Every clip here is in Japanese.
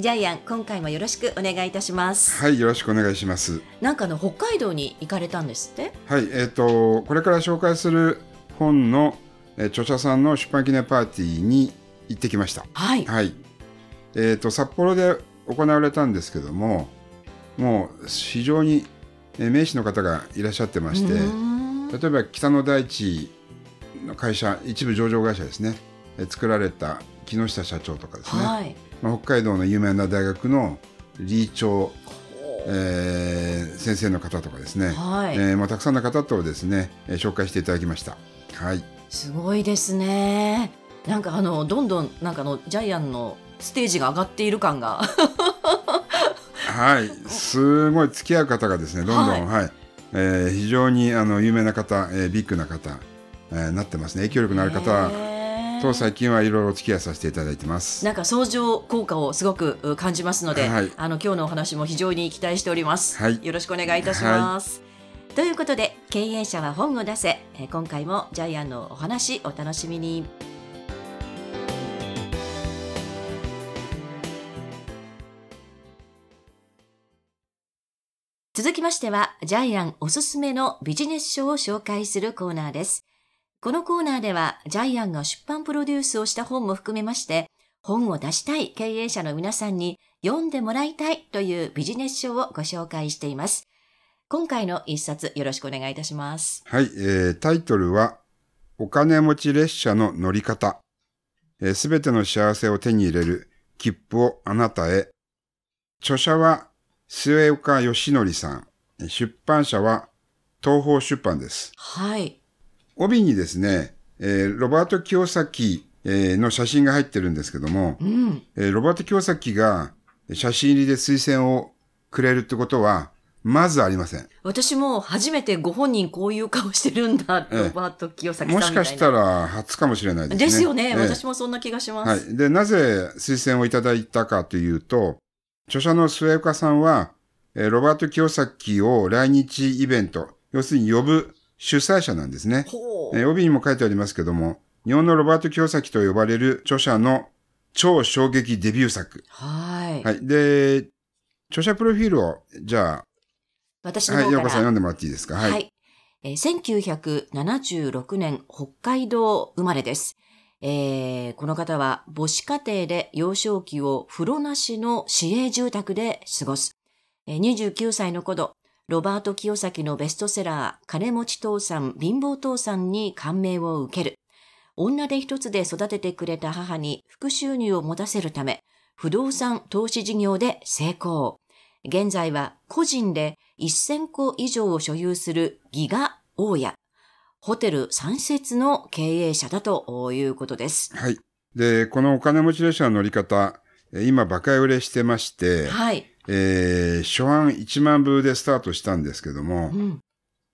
ジャイアン今回もよろしくお願いいたしますはい、よろしくお願いします。なんかあの北海道に行かれたんですって？はい、えっ、と、これから紹介する本の、えー著者さんの出版記念パーティーに行ってきました。はいはい。えっ、と、札幌で行われたんですけども、もう非常に、えー名士の方がいらっしゃってまして、例えば北の大地の会社、一部上場会社ですね、えー作られた木下社長とかですね、はい。まあ、北海道の有名な大学の理事長、えー先生の方とかですね、はい、えーまあ、たくさんの方とですね、えー紹介していただきました。はい、すごいですね。なんかあのどんどんなんかあのジャイアンのステージが上がっている感が。はい、すごい付き合う方がですね、どんどん、はい、えー非常にあの有名な方、えービッグな方、えーなってますね。影響力のある方と最近はいろいろお付き合いさせていただいてます。なんか相乗効果をすごくう感じますので、はい。あの今日のお話も非常に期待しております、はい。よろしくお願いいたします、ということで経営者は本を出せ。えー今回もジャイアンのお話お楽しみに。続きましてはジャイアンおすすめのビジネス書を紹介するコーナーですこのコーナーではジャイアンが出版プロデュースをした本も含めまして本を出したい経営者の皆さんに読んでもらいたいというビジネス書をご紹介しています。今回の一冊よろしくお願いいたします。はい、えータイトルは、お金持ち列車の乗り方。すべての幸せを手に入れる切符をあなたへ。著者は、末岡義則さん。出版社は、東方出版です。はい。帯にですね、えーロバート清崎、えーの写真が入ってるんですけども、うん。えーロバート清崎が写真入りで推薦をくれるってことは、まずありません。私も初めてご本人こういう顔してるんだ、ええロバート清崎さん。もしかしたら初かもしれないですね。ですよね、ええ私もそんな気がします。はい。で、なぜ推薦をいただいたかというと、著者の末岡さんは、えーロバート清崎を来日イベント、要するに呼ぶ主催者なんですね。えー帯にも書いてありますけども、日本のロバート清崎と呼ばれる著者の超衝撃デビュー作。はい。はい。で、著者プロフィールを、じゃあ、はい、私の方から。ようこさん読んでもらっていいですか？はい。はい。えー1976年、北海道生まれです。えーこの方は母子家庭で幼少期を風呂なしの市営住宅で過ごす。えー29歳の頃、ロバート清崎のベストセラー、金持ち父さん、貧乏父さんに感銘を受ける。女手一つで育ててくれた母に副収入を持たせるため、不動産投資事業で成功。現在は個人で1000個以上を所有するギガ大家、ホテル三節の経営者だということです。はい。で、このお金持ち列車の乗り方、えー今、バカ売れしてまして、はい。えー初版1万部でスタートしたんですけどもう、ん。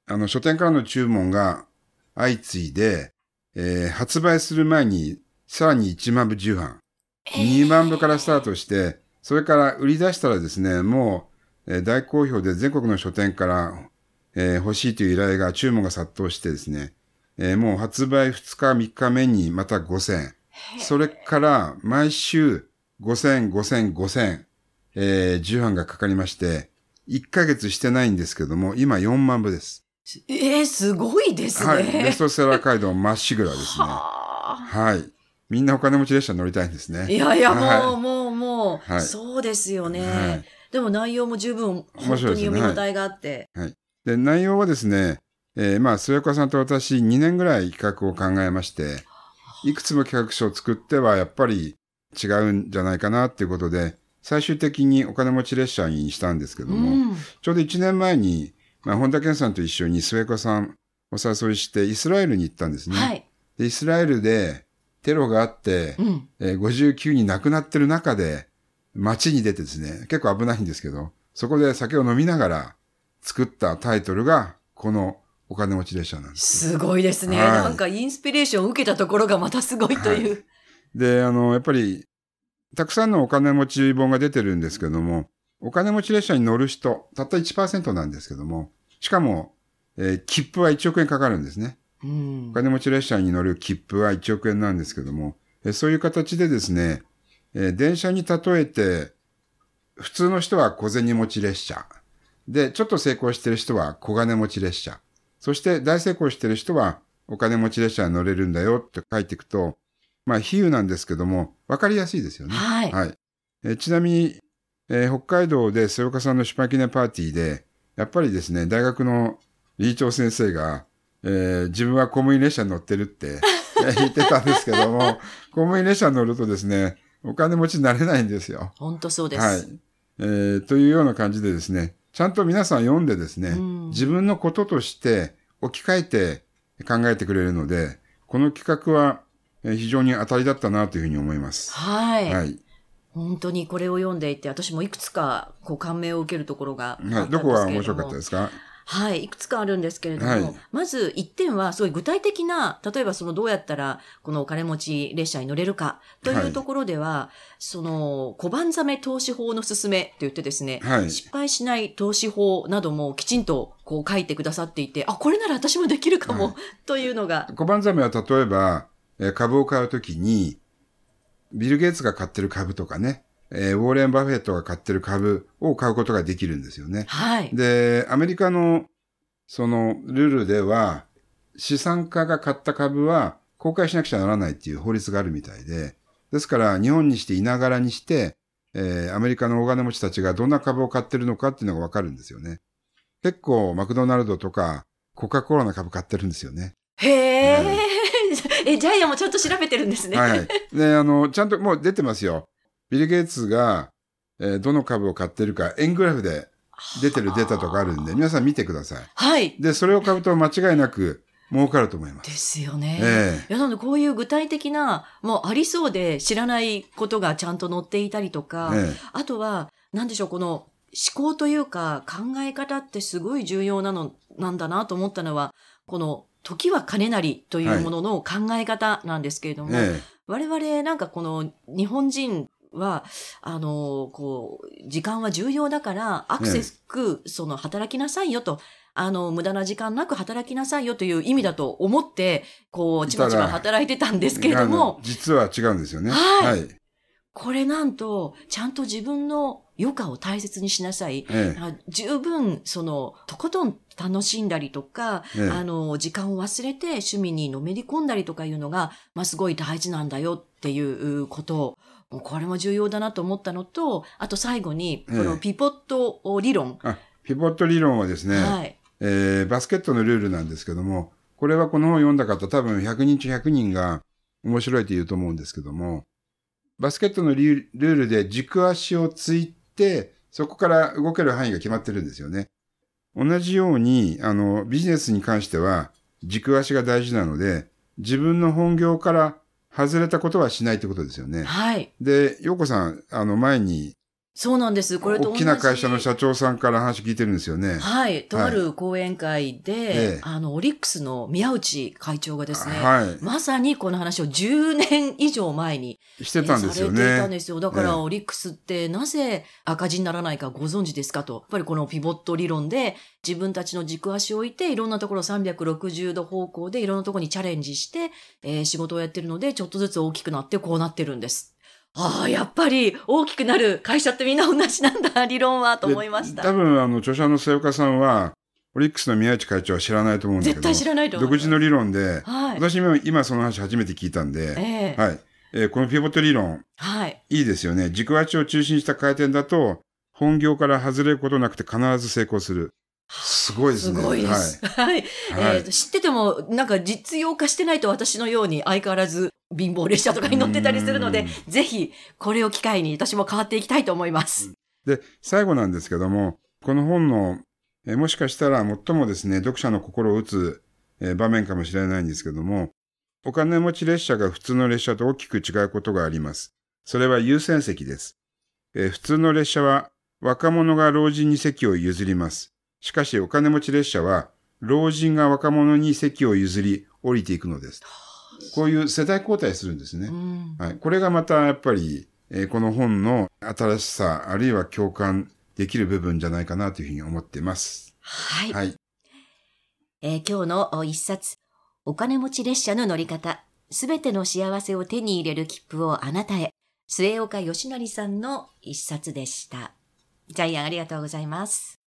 あの、書店からの注文が相次いで、えー発売する前にさらに1万部重版、2万部からスタートして、それから売り出したらですね、もう、えー大好評で全国の書店から、えー欲しいという依頼が、注文が殺到してですね、えーもう発売2日3日目にまた5000、それから毎週5000、5000、5000、えー、重版がかかりまして、1ヶ月してないんですけども、今4万部です。えー、すごいですね。はい。ベストセラー街道まっしぐらですね。ははい。みんなお金持ち列車乗りたいんですあ。ね。いやいや、もう、はいもう、もう、はいそうですよね。はいでも内容も十分、本当に読み応えがあって。で、内容はですね、えーまあ、末岡さんと私2年ぐらい企画を考えまして、いくつも企画書を作ってはやっぱり違うんじゃないかなっていうことで、最終的にお金持ち列車にしたんですけどうも、ん。ちょうど1年前に、まあ、本田健さんと一緒に末岡さんお誘いしてイスラエルに行ったんですね。はい。でイスラエルでテロがあって、うん。えー59人亡くなってる中で、街に出てですね、結構危ないんですけど、そこで酒を飲みながら作ったタイトルが、このお金持ち列車なんです。すごいですね。はいなんかインスピレーションを受けたところがまたすごいという。で、あの、やっぱり、たくさんのお金持ち本が出てるんですけども、お金持ち列車に乗る人、たった1%なんですけども、しかも、えー切符は1億円かかるんですね。うんお金持ち列車に乗る切符は1億円なんですけども、えーそういう形でですね、えー電車に例えて、普通の人は小銭持ち列車。で、ちょっと成功してる人は小金持ち列車。そして大成功してる人はお金持ち列車に乗れるんだよって書いていくと、まあ比喩なんですけども、わかりやすいですよね。はいはい。えーちなみに、えー北海道で末岡さんの出版記念パーティーで、やっぱりですね、大学の理事長先生が、えー自分は公務員列車に乗ってるってえー 言ってたんですけども、公務員列車に乗るとですね、お金持ちになれないんですよ。本当そうです。はい。えーというような感じでですね、ちゃんと皆さん読んでですね、うん自分のこととして置き換えて考えてくれるので、この企画はえー非常に当たりだったなというふうに思います。はい。はい。本当にこれを読んでいて、私もいくつかこう感銘を受けるところがはい。どこが面白かったですか？はい、いくつかあるんですけれども、はいまず一点は、すごい具体的な、例えばそのどうやったら、このお金持ち列車に乗れるかといはいうところでは、その、小判ザメ投資法の勧めと言ってですね、はい失敗しない投資法などもきちんとこう書いてくださっていて、あ、これなら私もできるかも、はいというのが、小判ザメは例えば、えー株を買うときに、ビル・ゲイツが買ってる株とかね、えーウォーレン・バフェットが買ってる株を買うことができるんですよね。はい。で、アメリカの、その、ルールでは、資産家が買った株は公開しなくちゃならないっていう法律があるみたいで、ですから、日本にしていながらにして、えーアメリカの大金持ちたちがどんな株を買ってるのかっていうのがわかるんですよね。結構、マクドナルドとか、コカ・コーラの株買ってるんですよね。へえ、はい え、ジャイアンもちゃんと調べてるんですね。はいはい。で、あの、ちゃんともう出てますよ。ビル・ゲイツが、えーどの株を買ってるか、円グラフで出てるデータとかあるんで、皆さん見てください。はい。で、それを買うと間違いなく儲かると思いま。ですすよね。えいや、なのでこういう具体的な、もうありそうで知らないことがちゃんと載っていたりとか、ええあとは、なんでしょう、この思考というか考え方ってすごい重要なの、なんだなと思ったのは、この時は金なりというものの考え方なんですけれども、え我々なんかこの日本人は、あの、こう、時間は重要だから、アクセスく、その、働きなさいよと、あの、無駄な時間なく働きなさいよという意味だと思って、こう、ちまちま働いてたんですけれども、実は違うんですよね。はいはい。これなんと、ちゃんと自分の余暇を大切にしなさい。ええあ十分、その、とことん楽しんだりとか、ええあの、時間を忘れて趣味にのめり込んだりとかいうのが、まあ、すごい大事なんだよっていうことを、もうこれも重要だなと思ったのと、あと最後に、こええのピポット理論。あ、ピボット理論はですね、はい。えーバスケットのルールなんですけども、これはこの本を読んだ方多分100人中100人が面白いと言うと思うんですけども、バスケットのルールで軸足をついて、そこから動ける範囲が決まってるんですよね。同じように、あの、ビジネスに関しては軸足が大事なので、自分の本業から外れたことはしないってことですよね。はい。で、洋子さん、あの前に、そうなんです。これと大きな会社の社長さんから話聞いてるんですよね。はい。とある講演会で、ええあの、オリックスの宮内会長がですね、はい。まさにこの話を10年以上前にしてたんですよされていたんね。ですよ。だかええらオリックスってなぜ赤字にならないかご存知ですかと。やっぱりこのピボット理論で自分たちの軸足を置いていろんなところ360度方向でいろんなところにチャレンジして、えー仕事をやってるのでちょっとずつ大きくなってこうなってるんです。ああ、やっぱり大きくなる会社ってみんな同じなんだ、理論はと思いました。で多分、あの、著者の瀬岡さんは、オリックスの宮内会長は知らないと思うんだけど、絶対知らないと。独自の理論で、はい。私も今その話初めて聞いたんで、ええはい。えーこのピボット理論、はい。いいですよね。軸足を中心した回転だと、本業から外れることなくて必ず成功する。すごいですすね。ごいです。はい。はい。えーと知ってても、なんか実用化してないと私のように相変わらず貧乏列車とかに乗ってたりするので、ぜひこれを機会に私も変わっていきたいと思います。で、最後なんですけども、この本の、えーもしかしたら最もですね、読者の心を打つ、えー場面かもしれないんですけども、お金持ち列車が普通の列車と大きく違うことがあります。それは優先席です。えー普通の列車は若者が老人に席を譲ります。しかしお金持ち列車は老人が若者に席を譲り降りていくのです。こういう世代交代するんですね。うんはい。これがまたやっぱり、えーこの本の新しさ、あるいは共感できる部分じゃないかなというふうに思っています。はい。はい。えー今日のお一冊、お金持ち列車の乗り方、すべての幸せを手に入れる切符をあなたへ、末岡義成さんの一冊でした。ジャイアンありがとうございます。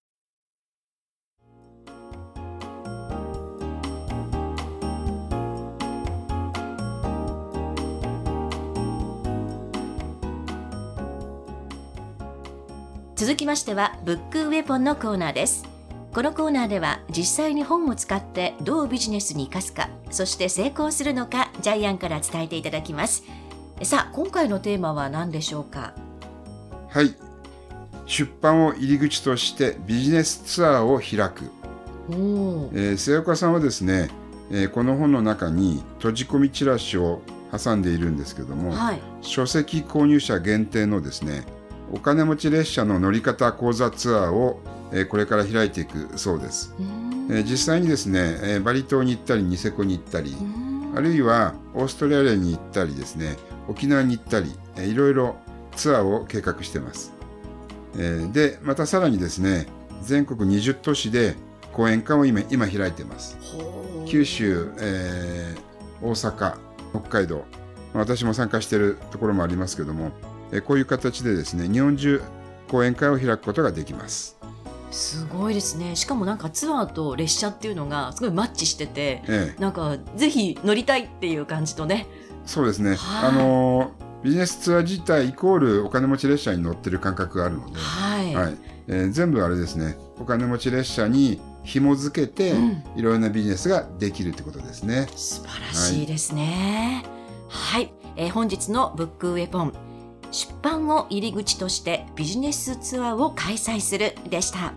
続きましては、ブックウェポンのコーナーです。このコーナーでは実際に本を使ってどうビジネスに生かすか、そして成功するのか、ジャイアンから伝えていただきます。さあ、今回のテーマは何でしょうか？はい。出版を入り口としてビジネスツアーを開く。えー末岡さんはですね、えーこの本の中に閉じ込みチラシを挟んでいるんですけども、はい。書籍購入者限定のですね、お金持ち列車の乗り方講座ツアーを、えーこれから開いていくそうです。えー実際にですね、えーバリ島に行ったり、ニセコに行ったり、あるいはオーストラリアに行ったりですね、沖縄に行ったり、えーいろいろツアーを計画してます。えーで、またさらにですね、全国20都市で講演会を今今開いてます。九州、えー大阪、北海道、私も参加しているところもありますけども、えーこういう形でですね、日本中講演会を開くことができます。すごいですね。しかもなんかツアーと列車っていうのがすごいマッチしてて、ええなんかぜひ乗りたいっていう感じとね。そうですね。はいあのービジネスツアー自体イコールお金持ち列車に乗ってる感覚があるので、はい。はいえー全部あれですねお金持ち列車に紐付けて、うんいろいろなビジネスができるってことですね。素晴らしいですね。はい、えー本日のブックウェポン出版を入り口としてビジネスツアーを開催するでした。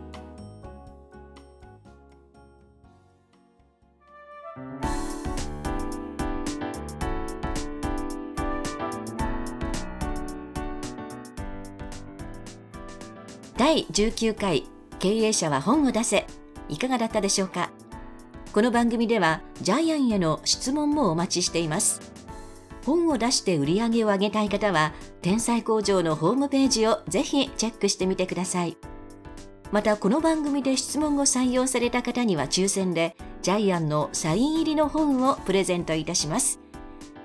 第19回経営者は本を出せいかがだったでしょうか？この番組ではジャイアンへの質問もお待ちしています。本を出して売り上げを上げたい方は、天才工場のホームページをぜひチェックしてみてください。また、この番組で質問を採用された方には抽選で、ジャイアンのサイン入りの本をプレゼントいたします。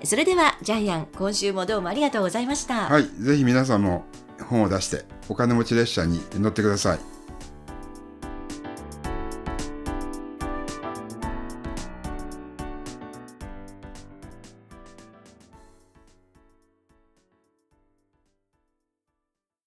それでは、ジャイアン、今週もどうもありがとうございました。はい、ぜひ皆さんも本を出してお金持ち列車に乗ってください。